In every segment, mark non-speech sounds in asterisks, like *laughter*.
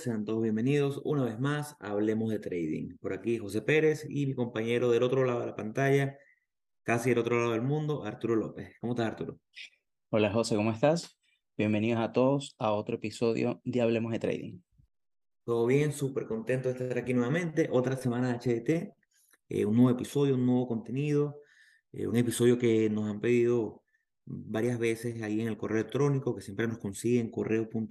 amigos? Sean todos bienvenidos una vez más a Hablemos de Trading. Por aquí José Pérez y mi compañero del otro lado de la pantalla, casi del otro lado del mundo, Arturo López. ¿Cómo estás, Arturo? Hola José, ¿cómo estás? Bienvenidos a todos a otro episodio de Hablemos de Trading. Todo bien, súper contento de estar aquí nuevamente. Otra semana de HDT, eh, un nuevo episodio, un nuevo contenido, eh, un episodio que nos han pedido varias veces ahí en el correo electrónico que siempre nos consiguen correo.ht.com.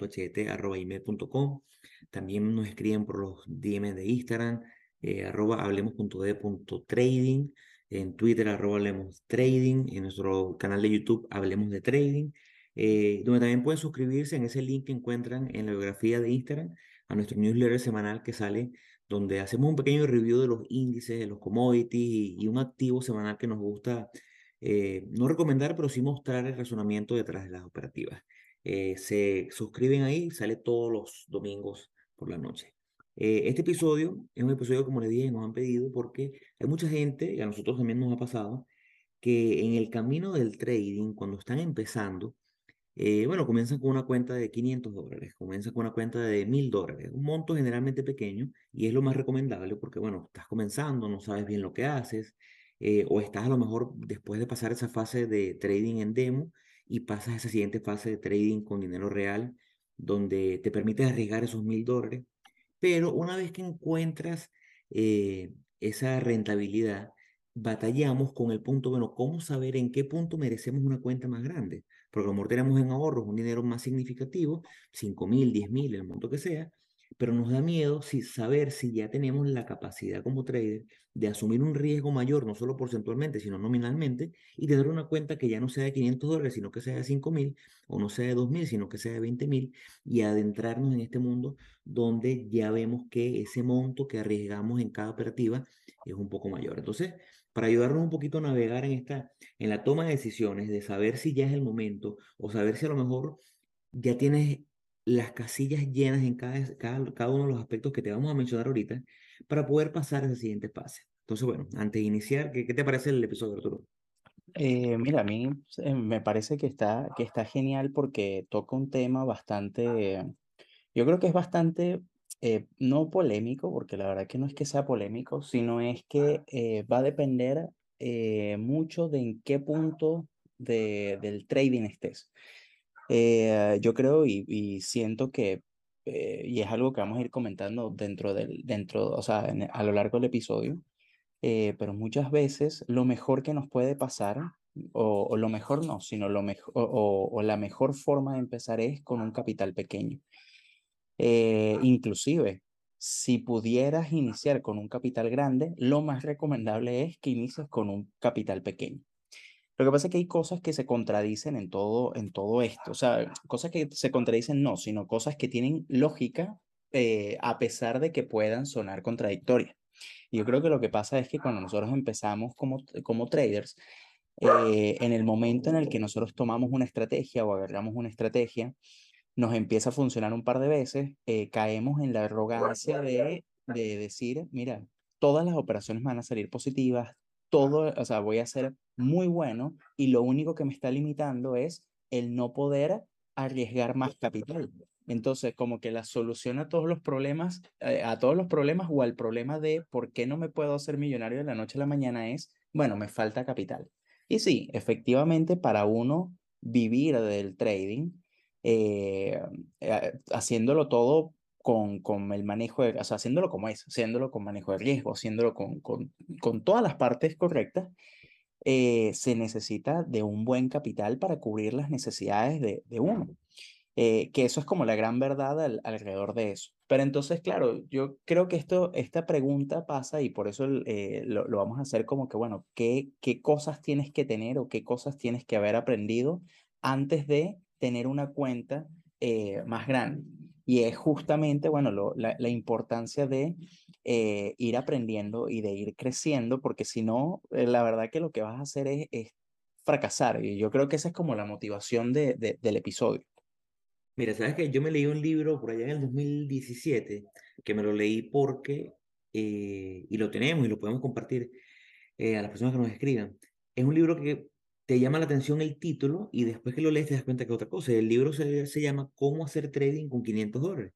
También nos escriben por los DM de Instagram, eh, arroba hablemos.de.trading, en Twitter arroba hablemos en nuestro canal de YouTube hablemos de trading, eh, donde también pueden suscribirse en ese link que encuentran en la biografía de Instagram a nuestro newsletter semanal que sale donde hacemos un pequeño review de los índices, de los commodities y un activo semanal que nos gusta eh, no recomendar, pero sí mostrar el razonamiento detrás de las operativas. Eh, se suscriben ahí, sale todos los domingos por la noche. Eh, este episodio es un episodio, como les dije, nos han pedido porque hay mucha gente, y a nosotros también nos ha pasado, que en el camino del trading, cuando están empezando, bueno, comienzan con una cuenta de 500 dólares, comienzan con una cuenta de 1000 dólares, un monto generalmente pequeño y es lo más recomendable porque, bueno, estás comenzando, no sabes bien lo que haces, eh, o estás a lo mejor después de pasar esa fase de trading en demo y pasas a esa siguiente fase de trading con dinero real, donde te permite arriesgar esos mil dólares. Pero una vez que encuentras eh, esa rentabilidad, batallamos con el punto, bueno, ¿cómo saber en qué punto merecemos una cuenta más grande? Porque a lo mejor tenemos en ahorros un dinero más significativo, 5 mil, 10 mil, el monto que sea, pero nos da miedo si, saber si ya tenemos la capacidad como trader de asumir un riesgo mayor, no solo porcentualmente, sino nominalmente, y tener una cuenta que ya no sea de 500 dólares, sino que sea de 5 mil, o no sea de 2 mil, sino que sea de 20 mil, y adentrarnos en este mundo donde ya vemos que ese monto que arriesgamos en cada operativa es un poco mayor. Entonces, para ayudarnos un poquito a navegar en, esta, en la toma de decisiones, de saber si ya es el momento, o saber si a lo mejor ya tienes las casillas llenas en cada, cada, uno de los aspectos que te vamos a mencionar ahorita para poder pasar a ese siguiente fase. Entonces, bueno, antes de iniciar, ¿qué, qué te parece el episodio, Arturo? Eh, mira, a mí eh, me parece que está, que está genial porque toca un tema bastante, yo creo que es bastante, eh, no polémico, porque la verdad que no es que sea polémico, sino es que va a depender mucho de en qué punto de, del trading estés. Eh, yo creo y, siento que, eh, y es algo que vamos a ir comentando dentro del, dentro, o sea, a lo largo del episodio, eh, pero muchas veces lo mejor que nos puede pasar, o, lo mejor no, sino lo mejor, o, la mejor forma de empezar es con un capital pequeño. inclusive, si pudieras iniciar con un capital grande, lo más recomendable es que inicies con un capital pequeño. Lo que pasa es que hay cosas que se contradicen en todo, en todo esto. O sea, cosas que se contradicen no, sino cosas que tienen lógica eh, a pesar de que puedan sonar contradictorias. Yo creo que lo que pasa es que cuando nosotros empezamos como, como traders, eh, en el momento en el que nosotros tomamos una estrategia o agarramos una estrategia, nos empieza a funcionar un par de veces, eh, caemos en la arrogancia de, de decir, mira, todas las operaciones van a salir positivas, todo, o sea, voy a ser muy bueno y lo único que me está limitando es el no poder arriesgar más capital. Entonces, como que la solución a todos los problemas, eh, a todos los problemas o al problema de por qué no me puedo hacer millonario de la noche a la mañana es, bueno, me falta capital. Y sí, efectivamente, para uno vivir del trading, eh, eh, haciéndolo todo con, con el manejo, de, o sea, haciéndolo como es, haciéndolo con manejo de riesgo, haciéndolo con, con, con todas las partes correctas, eh, se necesita de un buen capital para cubrir las necesidades de, de uno. Eh, que eso es como la gran verdad alrededor de eso. Pero entonces, claro, yo creo que esto, esta pregunta pasa y por eso eh, lo, lo, vamos a hacer como que, bueno, ¿qué, ¿qué cosas tienes que tener o qué cosas tienes que haber aprendido antes de tener una cuenta más grande? Y es justamente, bueno, lo, la, la, importancia de eh, ir aprendiendo y de ir creciendo, porque si no, eh, la verdad que lo que vas a hacer es, es, fracasar. Y yo creo que esa es como la motivación de, de, del episodio. Mira, sabes que yo me leí un libro por allá en el 2017, que me lo leí porque, eh, y lo tenemos y lo podemos compartir a las personas que nos escriban. Es un libro que te llama la atención el título y después que lo lees te das cuenta que otra cosa. El libro se, se llama Cómo hacer trading con 500 dólares.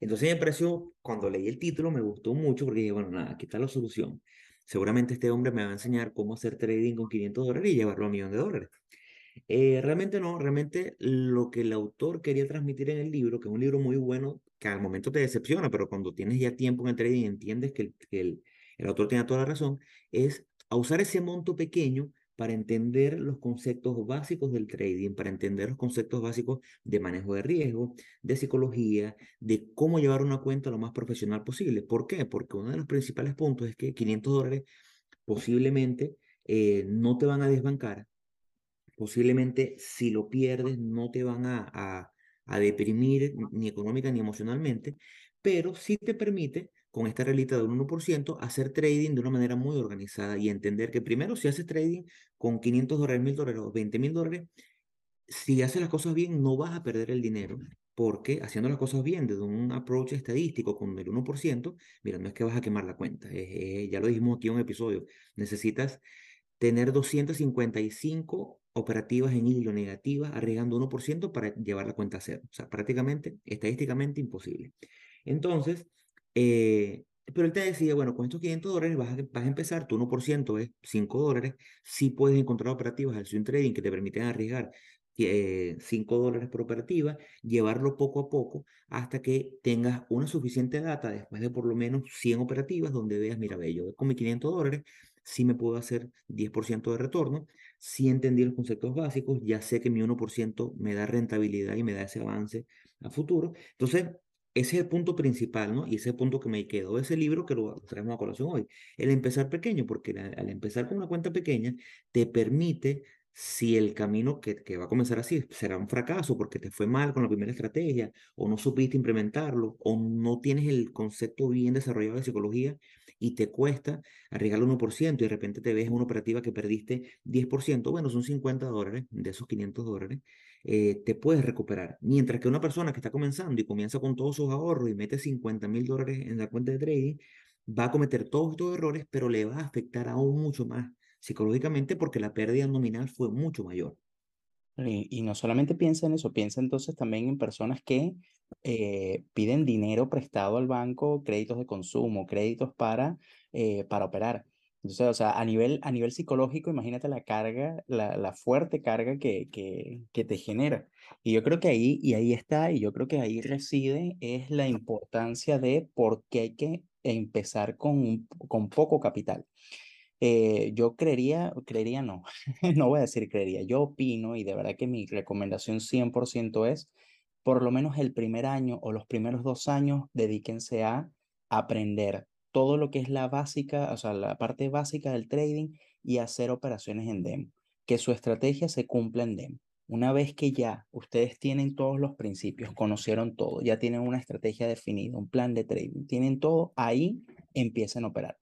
Entonces me pareció, cuando leí el título, me gustó mucho porque dije, bueno, nada, aquí está la solución. Seguramente este hombre me va a enseñar cómo hacer trading con 500 dólares y llevarlo a un millón de dólares. Eh, realmente no, realmente lo que el autor quería transmitir en el libro, que es un libro muy bueno, que al momento te decepciona, pero cuando tienes ya tiempo en el trading entiendes que el, que el, el autor tiene toda la razón, es a usar ese monto pequeño para entender los conceptos básicos del trading, para entender los conceptos básicos de manejo de riesgo, de psicología, de cómo llevar una cuenta lo más profesional posible. ¿Por qué? Porque uno de los principales puntos es que 500 dólares posiblemente eh, no te van a desbancar, posiblemente si lo pierdes no te van a, deprimir ni económica ni emocionalmente, pero sí te permite con esta reglita del 1%, hacer trading de una manera muy organizada y entender que primero si haces trading con 500 dólares, 1000 dólares o 20 mil dólares, si haces las cosas bien no vas a perder el dinero porque haciendo las cosas bien desde un approach estadístico con el 1%, mira, no es que vas a quemar la cuenta, ya lo dijimos aquí en un episodio, necesitas tener 255 operativas en hilo negativas arriesgando 1% para llevar la cuenta a cero. O sea, prácticamente, estadísticamente imposible. Entonces, eh, pero él te decía, bueno, con estos 500 dólares vas a, vas a empezar, tu 1% es 5 dólares, sí puedes encontrar operativas al swing trading que te permiten arriesgar eh, 5 dólares por operativa, llevarlo poco a poco hasta que tengas una suficiente data después de por lo menos 100 operativas donde veas, mira, ve, yo con mis 500 dólares sí me puedo hacer 10% de retorno, sí entendí los conceptos básicos, ya sé que mi 1% me da rentabilidad y me da ese avance a futuro. Entonces, ese es el punto principal, ¿no? Y ese punto que me quedó ese libro que lo traemos a colación hoy. El empezar pequeño, porque al empezar con una cuenta pequeña, te permite, si el camino que, que va a comenzar así será un fracaso porque te fue mal con la primera estrategia, o no supiste implementarlo, o no tienes el concepto bien desarrollado de psicología y te cuesta arriesgar el 1% y de repente te ves en una operativa que perdiste 10%, bueno, son 50 dólares de esos 500 dólares eh, te puedes recuperar. Mientras que una persona que está comenzando y comienza con todos sus ahorros y mete 50 mil dólares en la cuenta de trading, va a cometer todos estos errores, pero le va a afectar aún mucho más psicológicamente porque la pérdida nominal fue mucho mayor. Y, no solamente piensa en eso, piensa entonces también en personas que eh, piden dinero prestado al banco, créditos de consumo, créditos para, eh, para operar. Entonces, o sea, a nivel, a nivel psicológico, imagínate la carga, la, la fuerte carga que, que, que, te genera. Y yo creo que ahí, y ahí está, y yo creo que ahí reside, es la importancia de por qué hay que empezar con, con poco capital. Eh, yo creería, creería no, *laughs* no voy a decir creería, yo opino y de verdad que mi recomendación 100% es, por lo menos el primer año o los primeros dos años, dedíquense a aprender todo lo que es la básica, o sea, la parte básica del trading y hacer operaciones en demo. Que su estrategia se cumpla en demo. Una vez que ya ustedes tienen todos los principios, conocieron todo, ya tienen una estrategia definida, un plan de trading, tienen todo, ahí empiezan a operar.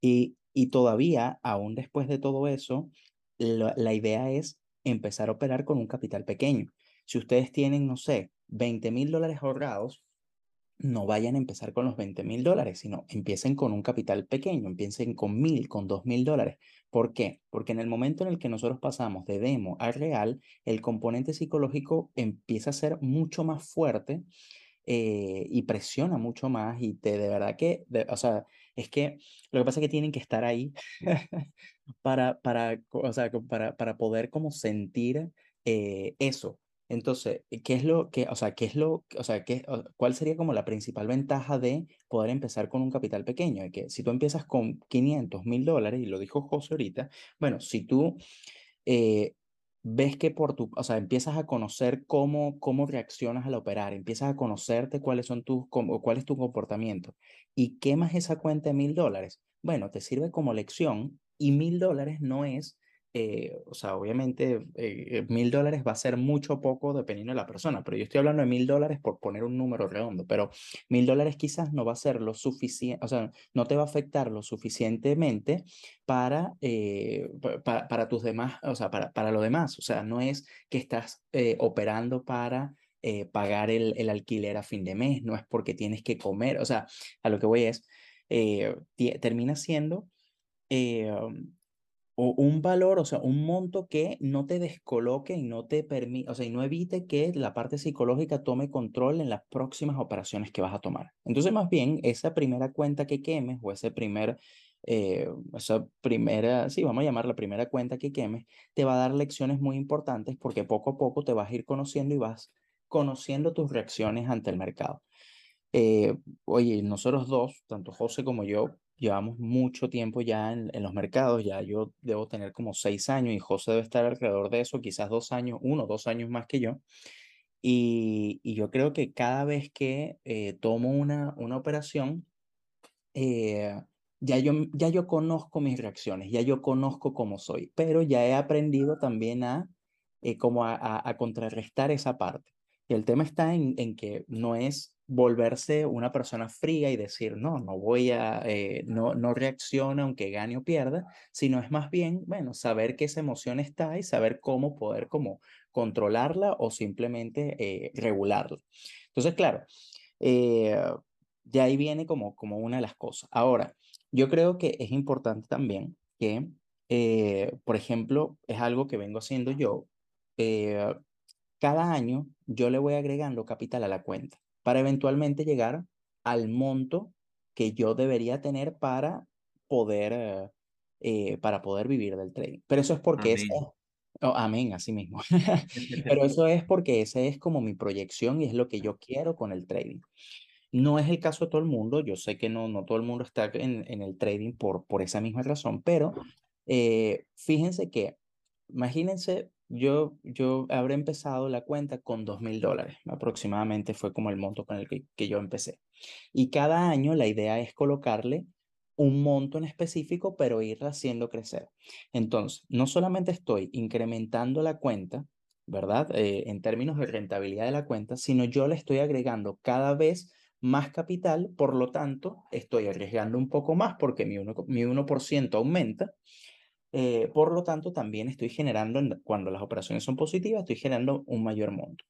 Y, y todavía, aún después de todo eso, la, la idea es empezar a operar con un capital pequeño. Si ustedes tienen, no sé, 20 mil dólares ahorrados, no vayan a empezar con los 20 mil dólares, sino empiecen con un capital pequeño, empiecen con mil, con dos mil dólares. ¿Por qué? Porque en el momento en el que nosotros pasamos de demo a real, el componente psicológico empieza a ser mucho más fuerte eh, y presiona mucho más y te, de verdad que, o sea, es que lo que pasa es que tienen que estar ahí *laughs* para, para, o sea, para, para poder como sentir eh, eso. Entonces, ¿qué es lo que, o sea, qué es lo, o sea, qué, cuál sería como la principal ventaja de poder empezar con un capital pequeño? De que si tú empiezas con 500 mil dólares, y lo dijo José ahorita, bueno, si tú eh, ves que por tu, o sea, empiezas a conocer cómo, cómo reaccionas al operar, empiezas a conocerte cuáles son tus, cuál es tu comportamiento y quemas esa cuenta de mil dólares, bueno, te sirve como lección y mil dólares no es eh, o sea, obviamente eh, mil dólares va a ser mucho poco dependiendo de la persona, pero yo estoy hablando de mil dólares por poner un número redondo, pero mil dólares quizás no va a ser lo suficiente, o sea, no te va a afectar lo suficientemente para, eh, para, para, tus demás, o sea, para, para lo demás, o sea, no es que estás operando para... pagar el, el, alquiler a fin de mes, no es porque tienes que comer, o sea, a lo que voy es, termina siendo o un valor, o sea, un monto que no te descoloque y no te permite, o sea, y no evite que la parte psicológica tome control en las próximas operaciones que vas a tomar. Entonces, más bien, esa primera cuenta que quemes o ese primer, eh, esa primera, sí, vamos a llamar la primera cuenta que quemes, te va a dar lecciones muy importantes porque poco a poco te vas a ir conociendo y vas conociendo tus reacciones ante el mercado. Eh, oye, nosotros dos, tanto José como yo, llevamos mucho tiempo ya en, en, los mercados, ya yo debo tener como seis años y José debe estar alrededor de eso, quizás dos años, uno, dos años más que yo. Y, y yo creo que cada vez que eh, tomo una, una operación, eh, ya, yo, ya yo conozco mis reacciones, ya yo conozco cómo soy, pero ya he aprendido también a, eh, como a, a, a contrarrestar esa parte. Y el tema está en, en que no es volverse una persona fría y decir, no, no voy a, eh, no, no reacciona aunque gane o pierda, sino es más bien, bueno, saber que esa emoción está y saber cómo poder como controlarla o simplemente eh, regularla. Entonces, claro, eh, de ahí viene como, como una de las cosas. Ahora, yo creo que es importante también que, eh, por ejemplo, es algo que vengo haciendo yo, cada año yo le voy agregando capital a la cuenta para eventualmente llegar al monto que yo debería tener para poder, eh, eh para poder vivir del trading. Pero eso es porque Amén. ese, oh, amén, así mismo. *laughs* *laughs* Pero eso es porque ese es como mi proyección y es lo que yo quiero con el trading. No es el caso de todo el mundo, yo sé que no, no todo el mundo está en, en el trading por, por esa misma razón, pero eh, fíjense que, imagínense yo, yo habré empezado la cuenta con dos mil dólares, aproximadamente fue como el monto con el que, que yo empecé. Y cada año la idea es colocarle un monto en específico, pero irla haciendo crecer. Entonces, no solamente estoy incrementando la cuenta, ¿verdad? Eh, en términos de rentabilidad de la cuenta, sino yo le estoy agregando cada vez más capital, por lo tanto, estoy arriesgando un poco más porque mi 1%, mi 1 aumenta eh, por lo tanto, también estoy generando, cuando las operaciones son positivas, estoy generando un mayor monto.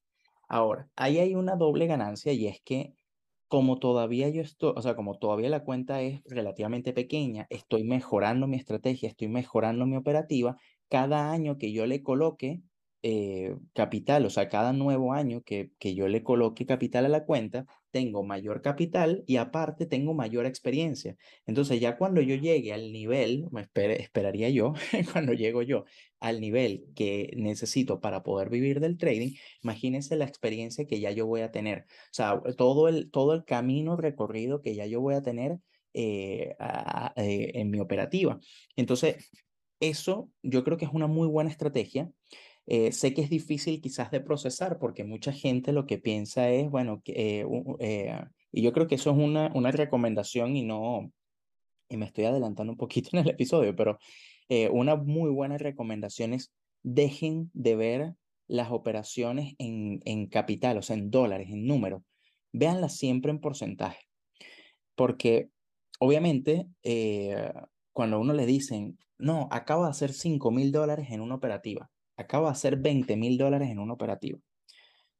Ahora, ahí hay una doble ganancia y es que como todavía yo estoy, o sea, como todavía la cuenta es relativamente pequeña, estoy mejorando mi estrategia, estoy mejorando mi operativa, cada año que yo le coloque eh, capital, o sea, cada nuevo año que, que yo le coloque capital a la cuenta, tengo mayor capital y aparte tengo mayor experiencia. Entonces ya cuando yo llegue al nivel, me esperaría yo, *laughs* cuando llego yo al nivel que necesito para poder vivir del trading, imagínense la experiencia que ya yo voy a tener. O sea, todo el, todo el camino recorrido que ya yo voy a tener eh, a, eh, en mi operativa. Entonces, eso yo creo que es una muy buena estrategia eh, sé que es difícil quizás de procesar porque mucha gente lo que piensa es, bueno, eh, eh, y yo creo que eso es una, una recomendación y no, y me estoy adelantando un poquito *laughs* en el episodio, pero eh, una muy buena recomendación es dejen de ver las operaciones en, en capital, o sea, en dólares, en números. Véanlas siempre en porcentaje. Porque obviamente eh, cuando a uno le dicen, no, acaba de hacer 5 mil dólares en una operativa acaba de hacer 20 mil dólares en un operativo.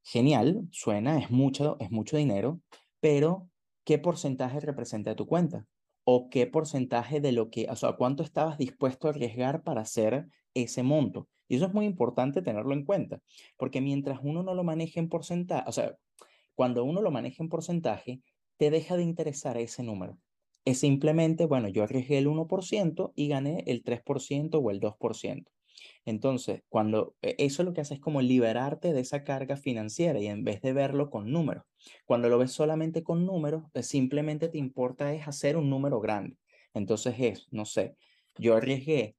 Genial, suena, es mucho, es mucho dinero, pero ¿qué porcentaje representa tu cuenta? ¿O qué porcentaje de lo que, o sea, cuánto estabas dispuesto a arriesgar para hacer ese monto? Y eso es muy importante tenerlo en cuenta, porque mientras uno no lo maneje en porcentaje, o sea, cuando uno lo maneja en porcentaje, te deja de interesar ese número. Es simplemente, bueno, yo arriesgué el 1% y gané el 3% o el 2%. Entonces, cuando e, eso lo que hace es como liberarte de esa carga financiera y en vez de verlo con números, cuando lo ves solamente con números, eh, simplemente te importa es hacer un número grande. Entonces es, no sé, yo arriesgué,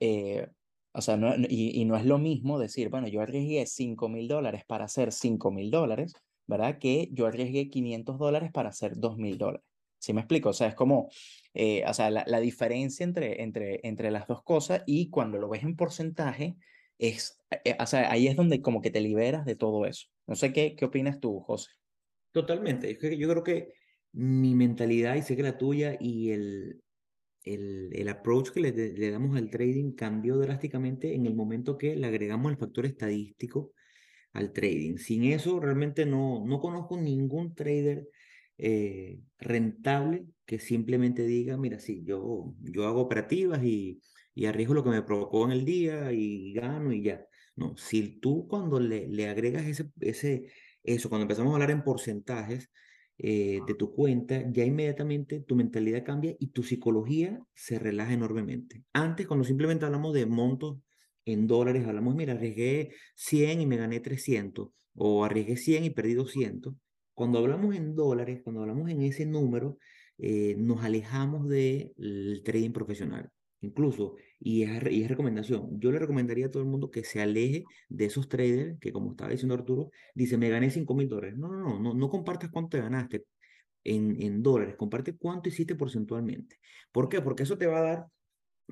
eh, o sea, no, y, y, no es lo mismo decir, bueno, yo arriesgué 5 mil dólares para hacer 5 mil dólares, ¿verdad? Que yo arriesgué 500 dólares para hacer 2 mil dólares. ¿Sí me explico? O sea, es como, eh, o sea, la, la, diferencia entre, entre, entre las dos cosas y cuando lo ves en porcentaje, es, eh, o sea, ahí es donde como que te liberas de todo eso. No sé qué, qué opinas tú, José. Totalmente. Yo creo que mi mentalidad, y sé que la tuya, y el, el, el approach que le, le, damos al trading cambió drásticamente en el momento que le agregamos el factor estadístico al trading. Sin eso, realmente no, no conozco ningún trader eh, rentable que simplemente diga, mira, sí, yo, yo hago operativas y, y arriesgo lo que me provocó en el día y gano y ya. No, si tú cuando le, le agregas ese, ese, eso, cuando empezamos a hablar en porcentajes eh, de tu cuenta, ya inmediatamente tu mentalidad cambia y tu psicología se relaja enormemente. Antes, cuando simplemente hablamos de montos en dólares, hablamos, mira, arriesgué 100 y me gané 300, o arriesgué 100 y perdí 200. Cuando hablamos en dólares, cuando hablamos en ese número, eh, nos alejamos del trading profesional. Incluso, y es, y es recomendación, yo le recomendaría a todo el mundo que se aleje de esos traders que, como estaba diciendo Arturo, dice, me gané 5 mil dólares. No, no, no, no, no compartas cuánto te ganaste en, en dólares, comparte cuánto hiciste porcentualmente. ¿Por qué? Porque eso te va a dar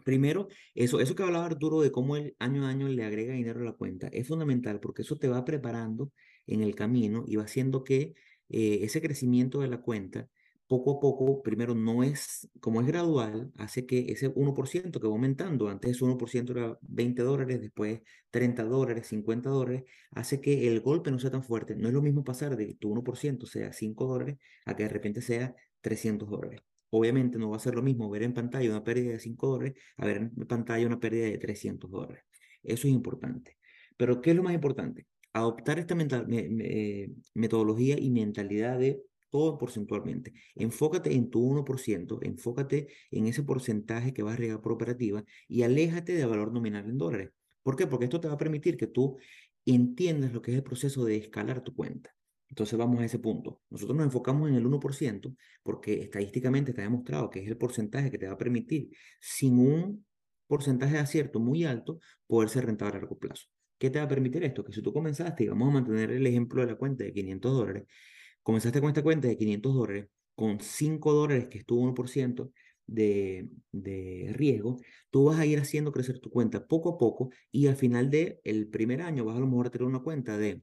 Primero, eso, eso que hablaba Arturo de cómo el año a año le agrega dinero a la cuenta es fundamental porque eso te va preparando en el camino y va haciendo que eh, ese crecimiento de la cuenta poco a poco, primero no es, como es gradual, hace que ese 1% que va aumentando, antes ese 1% era 20 dólares, después 30 dólares, 50 dólares, hace que el golpe no sea tan fuerte. No es lo mismo pasar de que tu 1% sea 5 dólares a que de repente sea 300 dólares. Obviamente no va a ser lo mismo ver en pantalla una pérdida de 5 dólares a ver en pantalla una pérdida de 300 dólares. Eso es importante. Pero ¿qué es lo más importante? Adoptar esta metodología y mentalidad de todo porcentualmente. Enfócate en tu 1%, enfócate en ese porcentaje que vas a regar por operativa y aléjate de valor nominal en dólares. ¿Por qué? Porque esto te va a permitir que tú entiendas lo que es el proceso de escalar tu cuenta. Entonces vamos a ese punto. Nosotros nos enfocamos en el 1% porque estadísticamente está demostrado que es el porcentaje que te va a permitir, sin un porcentaje de acierto muy alto, poder ser rentable a largo plazo. ¿Qué te va a permitir esto? Que si tú comenzaste, y vamos a mantener el ejemplo de la cuenta de 500 dólares, comenzaste con esta cuenta de 500 dólares, con 5 dólares que estuvo 1% de, de riesgo, tú vas a ir haciendo crecer tu cuenta poco a poco y al final del el primer año vas a lo mejor a tener una cuenta de...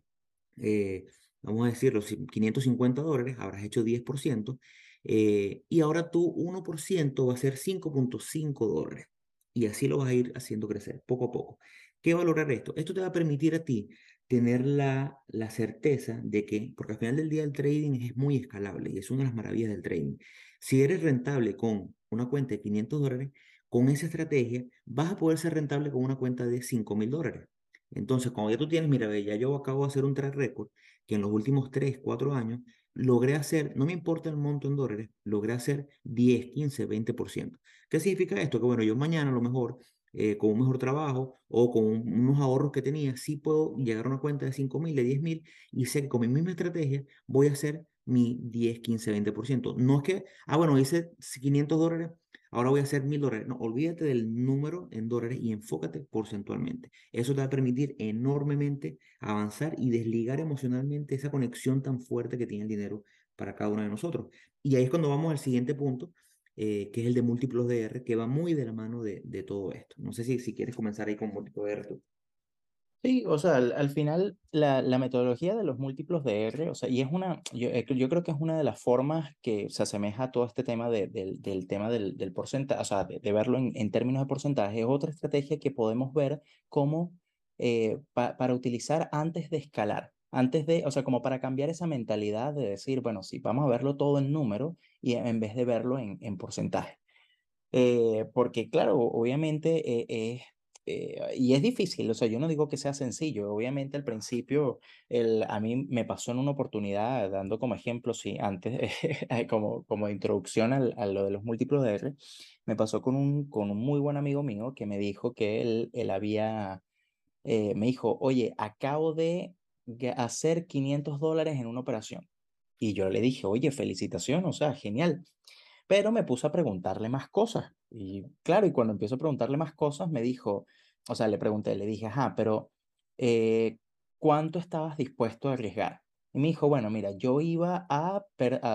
Eh, vamos a decirlo, 550 dólares, habrás hecho 10%, eh, y ahora tu 1% va a ser 5.5 dólares. Y así lo vas a ir haciendo crecer poco a poco. ¿Qué valorar esto? Esto te va a permitir a ti tener la, la certeza de que, porque al final del día el trading es muy escalable y es una de las maravillas del trading. Si eres rentable con una cuenta de 500 dólares, con esa estrategia vas a poder ser rentable con una cuenta de 5 mil dólares. Entonces, cuando ya tú tienes, mira, ya yo acabo de hacer un track record que en los últimos 3, 4 años logré hacer, no me importa el monto en dólares, logré hacer 10, 15, 20%. ¿Qué significa esto? Que bueno, yo mañana a lo mejor eh, con un mejor trabajo o con unos ahorros que tenía, sí puedo llegar a una cuenta de 5 mil, de 10 mil y sé que con mi misma estrategia voy a hacer mi 10, 15, 20%. No es que, ah, bueno, hice 500 dólares, ahora voy a hacer 1000 dólares. No, olvídate del número en dólares y enfócate porcentualmente. Eso te va a permitir enormemente avanzar y desligar emocionalmente esa conexión tan fuerte que tiene el dinero para cada uno de nosotros. Y ahí es cuando vamos al siguiente punto, eh, que es el de múltiplos de R, que va muy de la mano de, de todo esto. No sé si, si quieres comenzar ahí con múltiplos de R tú. Sí, o sea, al, final la, la, metodología de los múltiplos de R, o sea, y es una, yo, eh, yo, creo que es una de las formas que se asemeja a todo este tema de, del tema del, del porcentaje, o sea, de, verlo en, en, términos de porcentaje, es otra estrategia que podemos ver como eh, para utilizar antes de escalar, antes de, o sea, como para cambiar esa mentalidad de decir, bueno, sí, vamos a verlo todo en número y en vez de verlo en, en porcentaje. Eh, porque claro, obviamente es eh, y es difícil, o sea, yo no digo que sea sencillo, obviamente al principio el, a mí me pasó en una oportunidad, dando como ejemplo, sí, antes, *laughs* como, como introducción al, a lo de los múltiplos de R, me pasó con un, con un muy buen amigo mío que me dijo que él, él había, eh, me dijo, oye, acabo de hacer 500 dólares en una operación. Y yo le dije, oye, felicitación, o sea, genial. Pero me puse a preguntarle más cosas. Y claro, y cuando empiezo a preguntarle más cosas, me dijo, o sea, le pregunté, le dije, ajá, pero eh, ¿cuánto estabas dispuesto a arriesgar? Y me dijo, bueno, mira, yo iba a,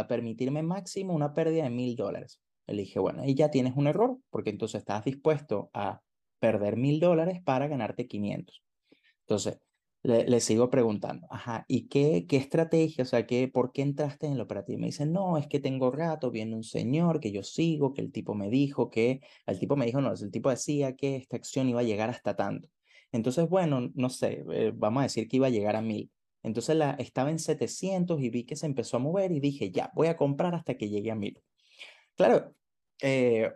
permitirme máximo una pérdida de mil dólares. Le dije, bueno, ahí ya tienes un error, porque entonces estás dispuesto a perder mil dólares para ganarte 500. Entonces, le, sigo preguntando, ajá, ¿y qué, qué estrategia, o sea, qué, por qué entraste en el operativo? Me dice, no, es que tengo rato, viene un señor que yo sigo, que el tipo me dijo que, el tipo me dijo, no, el tipo decía que esta acción iba a llegar hasta tanto. Entonces, bueno, no sé, eh, vamos a decir que iba a llegar a mil. Entonces la, estaba en 700 y vi que se empezó a mover y dije, ya, voy a comprar hasta que llegue a mil. Claro, eh,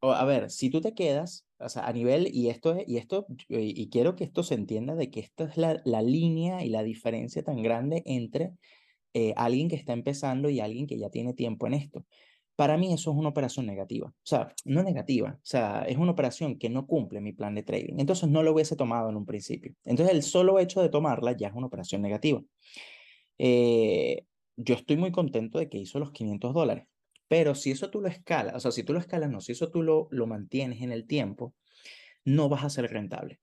a ver, si tú te quedas, o sea, a nivel, y esto, es, y esto, y quiero que esto se entienda de que esta es la, la línea y la diferencia tan grande entre eh, alguien que está empezando y alguien que ya tiene tiempo en esto. Para mí eso es una operación negativa. O sea, no negativa. O sea, es una operación que no cumple mi plan de trading. Entonces no lo hubiese tomado en un principio. Entonces el solo hecho de tomarla ya es una operación negativa. Eh, yo estoy muy contento de que hizo los 500 dólares. Pero si eso tú lo escalas, o sea, si tú lo escalas, no, si eso tú lo, lo mantienes en el tiempo, no vas a ser rentable.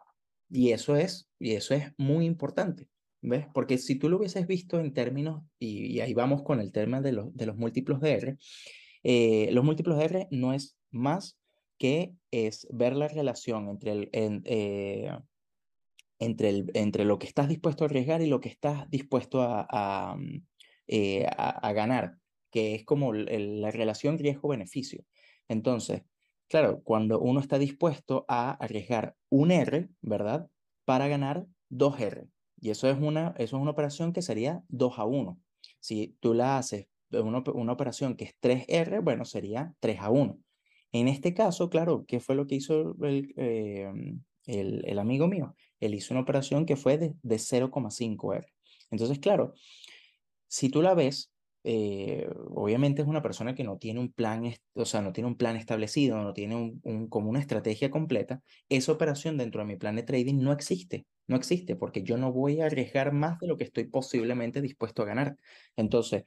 Y eso es, y eso es muy importante. ¿Ves? Porque si tú lo hubieses visto en términos, y, ahí vamos con el tema de, los de los múltiplos de R, eh, los múltiplos de R no es más que es ver la relación entre, el, eh, entre, el, entre lo que estás dispuesto a arriesgar y lo que estás dispuesto a, a, mm, eh, a, ganar, que es como la relación riesgo-beneficio. Entonces, claro, cuando uno está dispuesto a arriesgar un R, ¿verdad? Para ganar dos R. Y eso es una, eso es una operación que sería 2 a 1. Si tú la haces una, una operación que es 3R, bueno, sería 3 a 1. En este caso, claro, ¿qué fue lo que hizo el, eh, el, el, amigo mío? Él hizo una operación que fue de, de 0,5R. Entonces, claro, si tú la ves, eh, obviamente es una persona que no tiene un plan, o sea, no tiene un plan establecido, no tiene un, un, como una estrategia completa, esa operación dentro de mi plan de trading no existe, no existe, porque yo no voy a arriesgar más de lo que estoy posiblemente dispuesto a ganar. Entonces,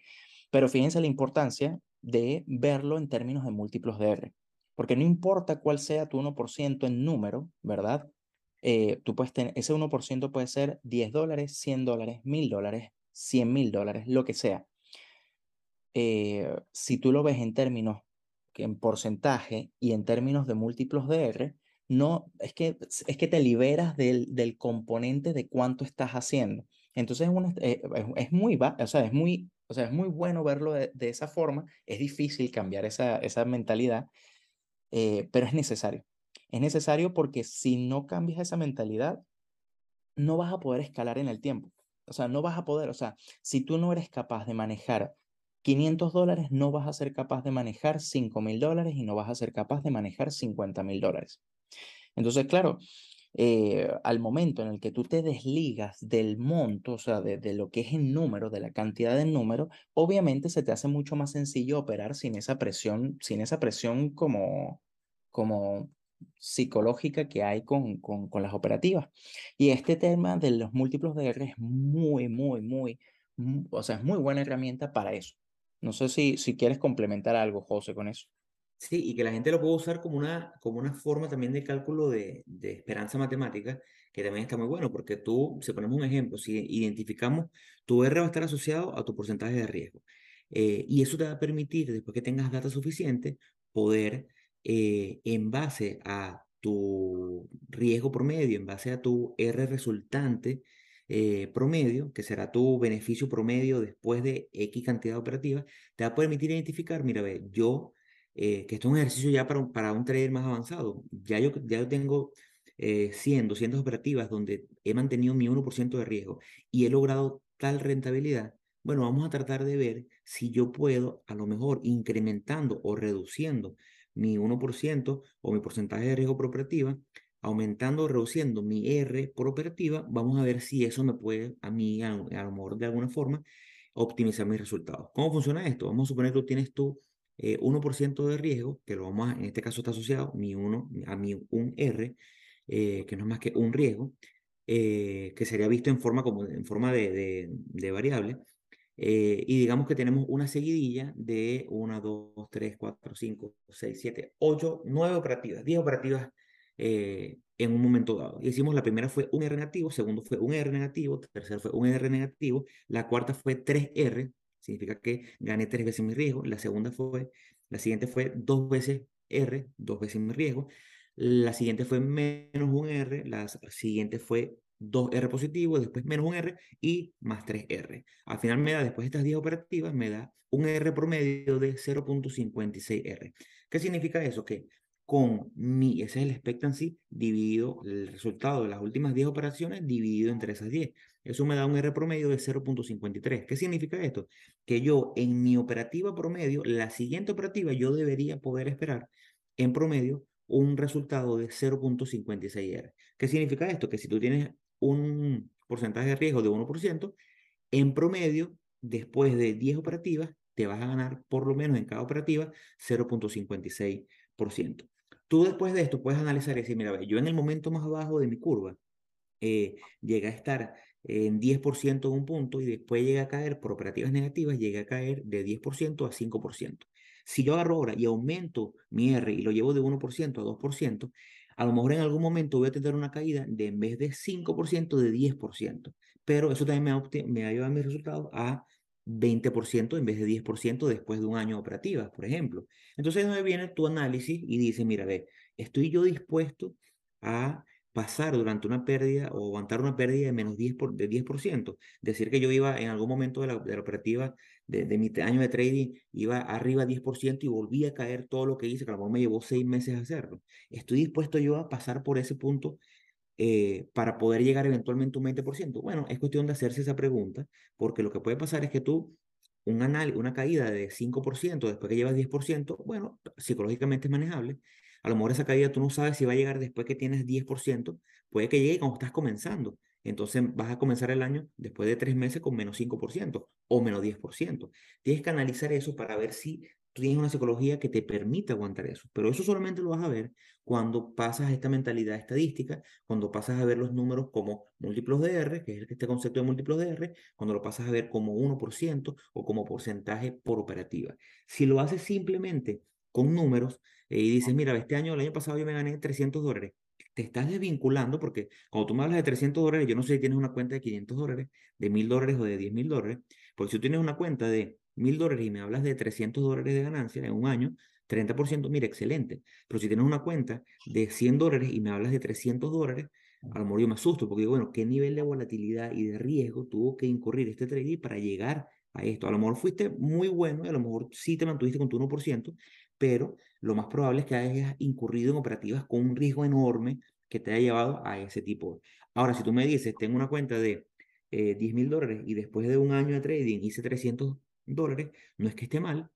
pero fíjense la importancia de verlo en términos de múltiplos de R, porque no importa cuál sea tu 1% en número, ¿verdad? Eh, tú puedes tener, ese 1% puede ser 10 dólares, 100 dólares, 1000 dólares, 100 mil dólares, lo que sea. Eh, si tú lo ves en términos, en porcentaje y en términos de múltiplos de R, no, es que, es que te liberas del, del componente de cuánto estás haciendo. Entonces eh, es, es, muy, o sea, es muy, o sea, es muy bueno verlo de, esa forma. Es difícil cambiar esa, esa mentalidad, eh, pero es necesario. Es necesario porque si no cambias esa mentalidad, no vas a poder escalar en el tiempo. O sea, no vas a poder, o sea, si tú no eres capaz de manejar 500 dólares, no vas a ser capaz de manejar 5 mil dólares y no vas a ser capaz de manejar 50 mil dólares. Entonces, claro, eh, al momento en el que tú te desligas del monto, o sea, de, lo que es el número, de la cantidad de número, obviamente se te hace mucho más sencillo operar sin esa presión, sin esa presión como, como psicológica que hay con, con, con las operativas. Y este tema de los múltiplos de R es muy, muy, muy, o sea, es muy buena herramienta para eso. No sé si, si quieres complementar algo, José, con eso. Sí, y que la gente lo puede usar como una, como una forma también de cálculo de, de esperanza matemática, que también está muy bueno, porque tú, si ponemos un ejemplo, si identificamos, tu R va a estar asociado a tu porcentaje de riesgo. Eh, y eso te va a permitir, después que tengas data suficiente, poder, eh, en base a tu riesgo promedio, en base a tu R resultante, eh, promedio, que será tu beneficio promedio después de X cantidad operativa, te va a permitir identificar, mira, ve, yo, eh, que esto es un ejercicio ya para un, para un trader más avanzado, ya yo, ya yo tengo eh, 100, 200 operativas donde he mantenido mi 1% de riesgo y he logrado tal rentabilidad, bueno, vamos a tratar de ver si yo puedo, a lo mejor, incrementando o reduciendo mi 1% o mi porcentaje de riesgo operativa, aumentando o reduciendo mi R por operativa, vamos a ver si eso me puede, a mí, a, a lo mejor de alguna forma, optimizar mis resultados. ¿Cómo funciona esto? Vamos a suponer que tú tienes tú eh, 1% de riesgo, que lo vamos a, en este caso está asociado mi 1, a mi un R, eh, que no es más que un riesgo, eh, que sería visto en forma, como, en forma de, de, de variable. Eh, y digamos que tenemos una seguidilla de 1, 2, 3, 4, 5, 6, 7, 8, 9 operativas, 10 operativas eh, en un momento dado. Y decimos, la primera fue un R negativo, segundo fue un R negativo, tercero fue un R negativo, la cuarta fue 3R, significa que gané tres veces mi riesgo, la segunda fue, la siguiente fue dos veces R, dos veces mi riesgo, la siguiente fue menos un R, la siguiente fue 2R positivo, después menos un R y más 3R. Al final me da, después de estas 10 operativas, me da un R promedio de 0.56R. ¿Qué significa eso? Que con mi, ese es el expectancy dividido, el resultado de las últimas 10 operaciones dividido entre esas 10. Eso me da un R promedio de 0.53. ¿Qué significa esto? Que yo en mi operativa promedio, la siguiente operativa, yo debería poder esperar en promedio un resultado de 0.56R. ¿Qué significa esto? Que si tú tienes un porcentaje de riesgo de 1%, en promedio, después de 10 operativas, te vas a ganar por lo menos en cada operativa 0.56%. Tú después de esto puedes analizar y decir, mira, yo en el momento más bajo de mi curva eh, llegué a estar en 10% en un punto y después llega a caer por operativas negativas, llega a caer de 10% a 5%. Si yo agarro ahora y aumento mi R y lo llevo de 1% a 2%, a lo mejor en algún momento voy a tener una caída de en vez de 5% de 10%. Pero eso también me va, me a mis resultados a 20% en vez de 10% después de un año de operativas, por ejemplo. Entonces, donde viene tu análisis y dice, mira, ve, estoy yo dispuesto a pasar durante una pérdida o aguantar una pérdida de menos 10%, por, de 10%. Decir que yo iba en algún momento de la, de la operativa de, de, mi año de trading, iba arriba 10% y volví a caer todo lo que hice, que a lo mejor me llevó seis meses hacerlo. Estoy dispuesto yo a pasar por ese punto eh, para poder llegar eventualmente a un 20%? Bueno, es cuestión de hacerse esa pregunta, porque lo que puede pasar es que tú, un anal, una caída de 5% después que llevas 10%, bueno, psicológicamente es manejable. A lo mejor esa caída tú no sabes si va a llegar después que tienes 10%, puede que llegue cuando estás comenzando. Entonces vas a comenzar el año después de tres meses con menos 5% o menos 10%. Tienes que analizar eso para ver si tú tienes una psicología que te permite aguantar eso. Pero eso solamente lo vas a ver cuando pasas a esta mentalidad estadística, cuando pasas a ver los números como múltiplos de R, que es este concepto de múltiplos de R, cuando lo pasas a ver como 1% o como porcentaje por operativa. Si lo haces simplemente con números eh, y dices, mira, este año, el año pasado yo me gané 300 dólares, te estás desvinculando porque cuando tú me hablas de 300 dólares, yo no sé si tienes una cuenta de 500 dólares, de 1000 dólares o de 10 mil dólares, porque si tú tienes una cuenta de mil dólares y me hablas de 300 dólares de ganancia en un año, 30%, mira, excelente. Pero si tienes una cuenta de 100 dólares y me hablas de 300 dólares, a lo mejor yo me asusto porque digo, bueno, ¿qué nivel de volatilidad y de riesgo tuvo que incurrir este trading para llegar a esto? A lo mejor fuiste muy bueno y a lo mejor sí te mantuviste con tu 1%, pero lo más probable es que hayas incurrido en operativas con un riesgo enorme que te haya llevado a ese tipo. Ahora, si tú me dices, tengo una cuenta de eh, 10 mil dólares y después de un año de trading hice 300 dólares, no es que esté mal,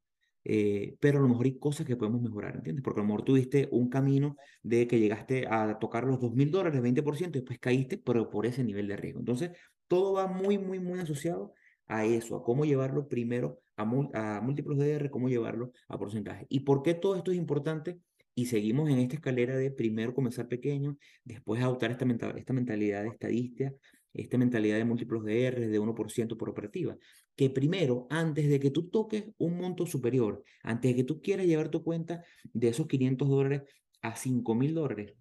eh, pero a lo mejor hay cosas que podemos mejorar, ¿entiendes? Porque a lo mejor tuviste un camino de que llegaste a tocar los 2 mil dólares, 20%, y después caíste, pero por ese nivel de riesgo. Entonces, todo va muy, muy, muy asociado a eso, a cómo llevarlo primero a, a múltiplos de R, cómo llevarlo a porcentaje. ¿Y por qué todo esto es importante? Y seguimos en esta escalera de primero comenzar pequeño, después adoptar esta, mental, esta mentalidad de estadística, esta mentalidad de múltiplos de R de 1% por operativa, que primero, antes de que tú toques un monto superior, antes de que tú quieras llevar tu cuenta de esos 500 dólares a 5 mil dólares,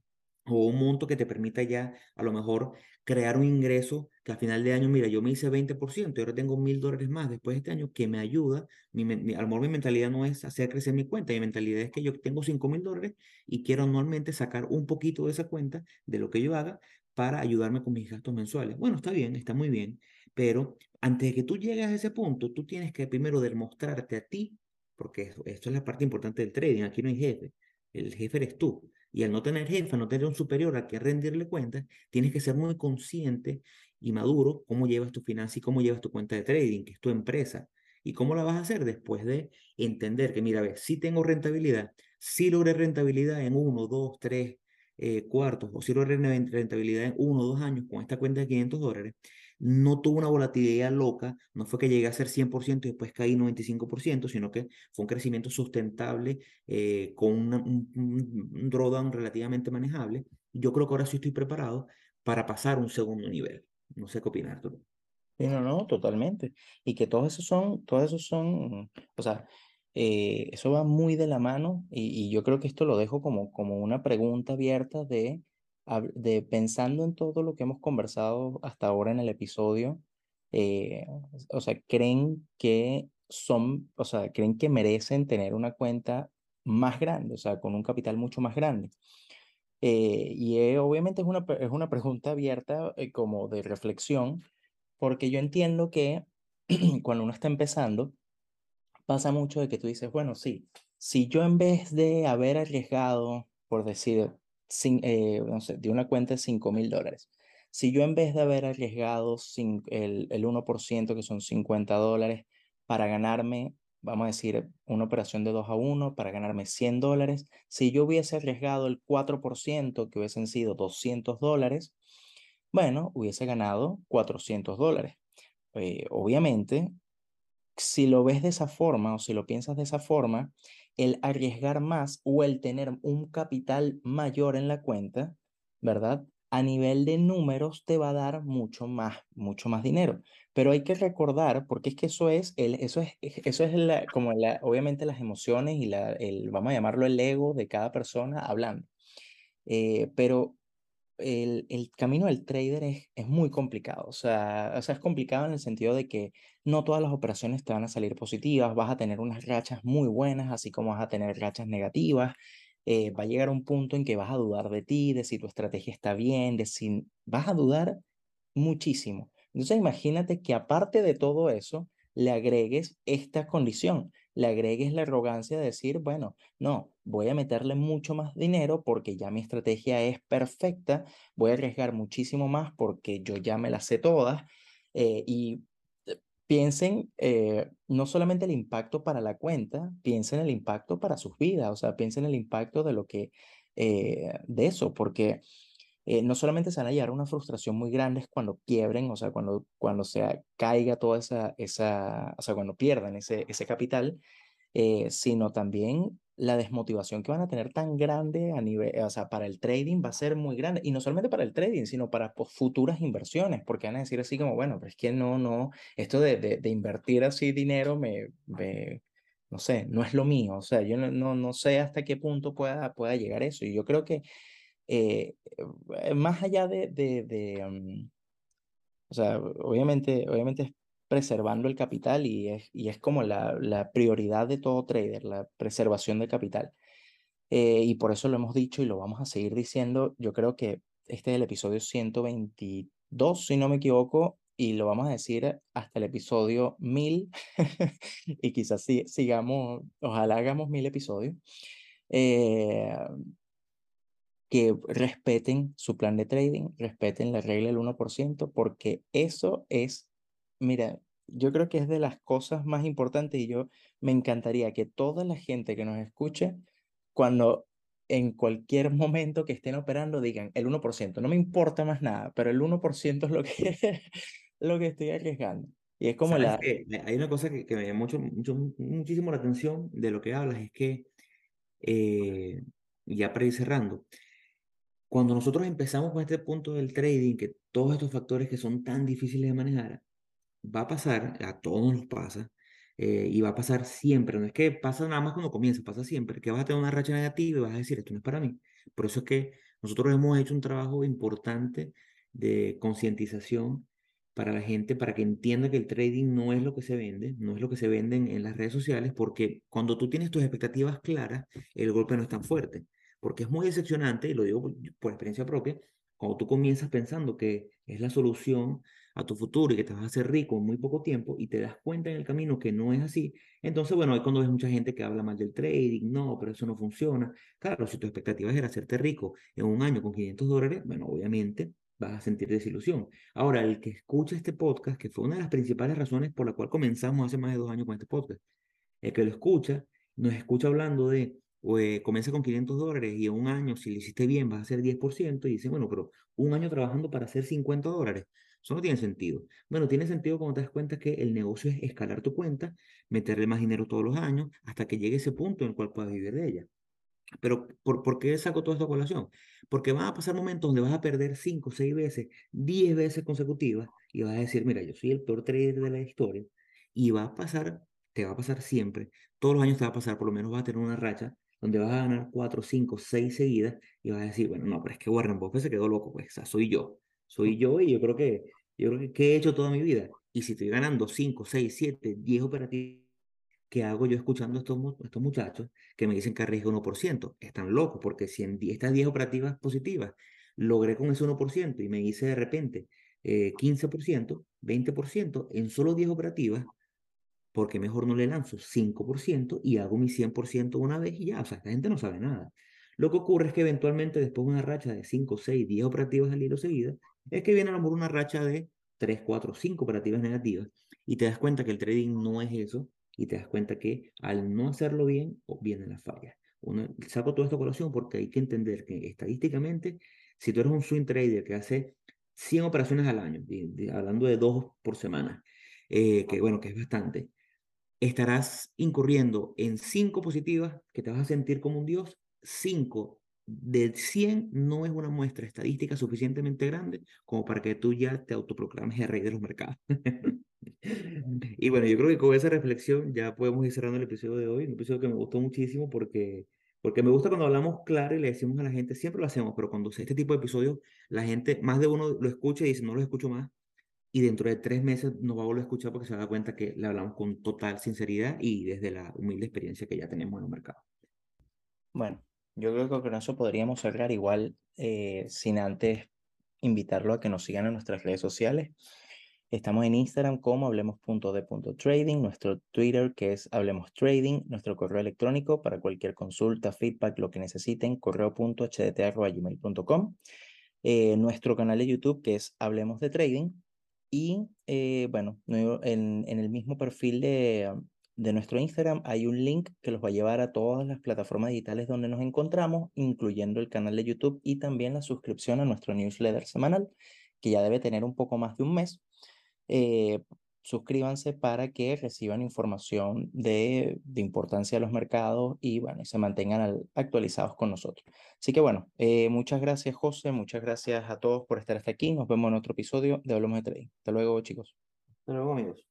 o un monto que te permita ya a lo mejor crear un ingreso que al final de año, mira, yo me hice 20% y ahora tengo mil dólares más después de este año que me ayuda. Mi, a lo mejor mi mentalidad no es hacer crecer mi cuenta, mi mentalidad es que yo tengo 5 mil dólares y quiero anualmente sacar un poquito de esa cuenta de lo que yo haga para ayudarme con mis gastos mensuales. Bueno, está bien, está muy bien, pero antes de que tú llegues a ese punto, tú tienes que primero demostrarte a ti, porque esto, es la parte importante del trading, aquí no hay jefe, el jefe eres tú. Y al no tener jefe, no tener un superior a que rendirle cuentas, tienes que ser muy consciente y maduro cómo llevas tu finanzas y cómo llevas tu cuenta de trading, que es tu empresa. ¿Y cómo la vas a hacer? Después de entender que, mira, a ver, si tengo rentabilidad, si logré rentabilidad en uno, dos, tres eh, cuartos, o logré rentabilidad en uno o dos años con esta cuenta de 500 dólares, no tuvo una volatilidad loca, no fue que llegué a ser 100% y después caí 95%, sino que fue un crecimiento sustentable eh, con un, un, drawdown relativamente manejable. Yo creo que ahora sí estoy preparado para pasar un segundo nivel. No sé qué opinar. Sí, no, no, totalmente. Y que todos esos son, todos esos son, o sea, eh, eso va muy de la mano y, yo creo que esto lo dejo como, como una pregunta abierta de de pensando en todo lo que hemos conversado hasta ahora en el episodio, eh, o sea, creen que son, o sea, creen que merecen tener una cuenta más grande, o sea, con un capital mucho más grande. Eh, y eh, obviamente es una, es una pregunta abierta como de reflexión, porque yo entiendo que *clears throat* cuando uno está empezando, pasa mucho de que tú dices, bueno, sí, si yo en vez de haber arriesgado, por decir, sin, eh, no sé, de una cuenta de 5 mil dólares. Si yo en vez de haber arriesgado sin, el, el 1%, que son 50 dólares, para ganarme vamos a decir, una operación de 2 a 1 para ganarme 100 dólares. Si yo hubiese arriesgado el 4%, que hubiesen sido 200 dólares, bueno, hubiese ganado 400 dólares. Eh, obviamente, si lo ves de esa forma o si lo piensas de esa forma, el arriesgar más o el tener un capital mayor en la cuenta, ¿verdad? A nivel de números te va a dar mucho más, mucho más dinero. Pero hay que recordar, porque es que eso es, el, eso es, eso es la, como la, obviamente las emociones y la, el, vamos a llamarlo el ego de cada persona hablando. Eh, pero el, el, camino del trader es, es muy complicado. O sea, o sea, es complicado en el sentido de que no todas las operaciones te van a salir positivas, vas a tener unas rachas muy buenas, así como vas a tener rachas negativas. Eh, va a llegar un punto en que vas a dudar de ti, de si tu estrategia está bien, de si vas a dudar muchísimo. Entonces imagínate que aparte de todo eso, le agregues esta condición, le agregues la arrogancia de decir, bueno, no, voy a meterle mucho más dinero porque ya mi estrategia es perfecta, voy a arriesgar muchísimo más porque yo ya me las sé todas eh, y eh, piensen eh, no solamente el impacto para la cuenta, piensen el impacto para sus vidas, o sea, piensen el impacto de lo que, de eso, porque eh, no solamente se van a llevar una frustración muy grande cuando quiebren, o sea, cuando, cuando se caiga toda esa, esa, o sea, cuando pierdan ese, ese capital, eh, sino también la desmotivación que van a tener tan grande a nivel, o sea, para el trading va a ser muy grande, y no solamente para el trading, sino para futuras inversiones, porque van a decir así como, bueno, pero es que no, no, esto de, de, de invertir así dinero me, me, no sé, no es lo mío, o sea, yo no, no, no sé hasta qué punto pueda, pueda llegar eso, y yo creo que eh, eh, más allá de, de, mm, o sea, obviamente, obviamente es preservando el capital y es, y es como la, prioridad de todo trader, la preservación del capital. Eh, y por eso lo hemos dicho y lo vamos a seguir diciendo. Yo creo que este es el episodio 122, si no me equivoco, y lo vamos a decir hasta el episodio 1000 *laughs* y quizás sí, sigamos, ojalá hagamos mil episodios. Eh, que respeten su plan de trading, respeten la regla del 1%, porque eso es, mira, yo creo que es de las cosas más importantes y yo me encantaría que toda la gente que nos escuche, cuando en cualquier momento que estén operando digan el 1%, no me importa más nada, pero el 1% es lo que, *laughs* lo que estoy arriesgando. Y es como la... Hay una cosa que, que me llama mucho, mucho, muchísimo la atención de lo que hablas, es que, eh, ya para ir cerrando, cuando nosotros empezamos con este punto del trading, que todos estos factores que son tan difíciles de manejar, va a pasar, a todos nos pasa, eh, y va a pasar siempre, no es que pasa nada más cuando comienza, pasa siempre, que vas a tener una racha negativa y vas a decir, esto no es para mí. Por eso es que nosotros hemos hecho un trabajo importante de concientización para la gente, para que entienda que el trading no es lo que se vende, no es lo que se vende en las redes sociales, porque cuando tú tienes tus expectativas claras, el golpe no es tan fuerte porque es muy decepcionante, y lo digo por, experiencia propia, cuando tú comienzas pensando que es la solución a tu futuro y que te vas a hacer rico en muy poco tiempo y te das cuenta en el camino que no es así, entonces, bueno, hay cuando ves mucha gente que habla mal del trading, no, pero eso no funciona. Claro, si tu expectativa era hacerte rico en un año con 500 dólares, bueno, obviamente vas a sentir desilusión. Ahora, el que escucha este podcast, que fue una de las principales razones por la cual comenzamos hace más de dos años con este podcast, el que lo escucha, nos escucha hablando de comienza con 500 dólares y en un año, si lo hiciste bien, vas a hacer 10%, y dice, bueno, pero un año trabajando para hacer 50 dólares, eso no tiene sentido. Bueno, tiene sentido cuando te das cuenta que el negocio es escalar tu cuenta, meterle más dinero todos los años, hasta que llegue ese punto en el cual puedas vivir de ella. Pero, ¿por, ¿por qué saco toda esta colación? Porque van a pasar momentos donde vas a perder 5, 6 veces, 10 veces consecutivas, y vas a decir, mira, yo soy el peor trader de la historia, y va a pasar, te va a pasar siempre, todos los años te va a pasar, por lo menos vas a tener una racha donde vas a ganar 4, 5, 6 seguidas y vas a decir, bueno, no, pero es que Warren Buffett se quedó loco, pues, o sea, soy yo, soy yo y yo creo que, yo creo que, ¿qué he hecho toda mi vida? Y si estoy ganando 5, 6, 7, 10 operativos, ¿qué hago yo escuchando a estos, estos muchachos que me dicen que arriesgo 1%? Están locos, porque si en estas 10 operativas positivas logré con ese 1% y me hice de repente eh, 15%, 20%, en solo 10 operativas, porque mejor no le lanzo 5% y hago mi 100% una vez y ya, o sea, esta gente no sabe nada. Lo que ocurre es que eventualmente después de una racha de 5, 6, 10 operativas al hilo seguida, es que viene a lo mejor una racha de 3, 4, 5 operativas negativas y te das cuenta que el trading no es eso y te das cuenta que al no hacerlo bien, vienen las fallas. Uno, saco todo esto a colación porque hay que entender que estadísticamente, si tú eres un swing trader que hace 100 operaciones al año, hablando de dos por semana, eh, que bueno, que es bastante, estarás incurriendo en 5 positivas que te vas a sentir como un dios, 5 de 100 no es una muestra estadística suficientemente grande como para que tú ya te autoproclames el rey de los mercados. *laughs* y bueno, yo creo que con esa reflexión ya podemos ir cerrando el episodio de hoy, un episodio que me gustó muchísimo porque, porque me gusta cuando hablamos claro y le decimos a la gente, siempre lo hacemos, pero cuando este tipo de episodios, la gente, más de uno lo escucha y dice, no lo escucho más. Y dentro de tres meses nos va a volver a escuchar porque se da cuenta que le hablamos con total sinceridad y desde la humilde experiencia que ya tenemos en el mercado. Bueno, yo creo que con eso podríamos cerrar igual eh, sin antes invitarlo a que nos sigan en nuestras redes sociales. Estamos en Instagram como hablemos.de.trading, nuestro Twitter que es Hablemos Trading, nuestro correo electrónico para cualquier consulta, feedback, lo que necesiten, correo.hdt.gmail.com, eh, nuestro canal de YouTube que es Hablemos de Trading y eh, bueno, en, en, el mismo perfil de, de nuestro Instagram hay un link que los va a llevar a todas las plataformas digitales donde nos encontramos, incluyendo el canal de YouTube y también la suscripción a nuestro newsletter semanal, que ya debe tener un poco más de un mes. Eh, suscríbanse para que reciban información de, de, importancia de los mercados y bueno, se mantengan actualizados con nosotros. Así que bueno, eh, muchas gracias José, muchas gracias a todos por estar hasta aquí. Nos vemos en otro episodio de Hablamos de Trading. Hasta luego chicos. Hasta luego amigos.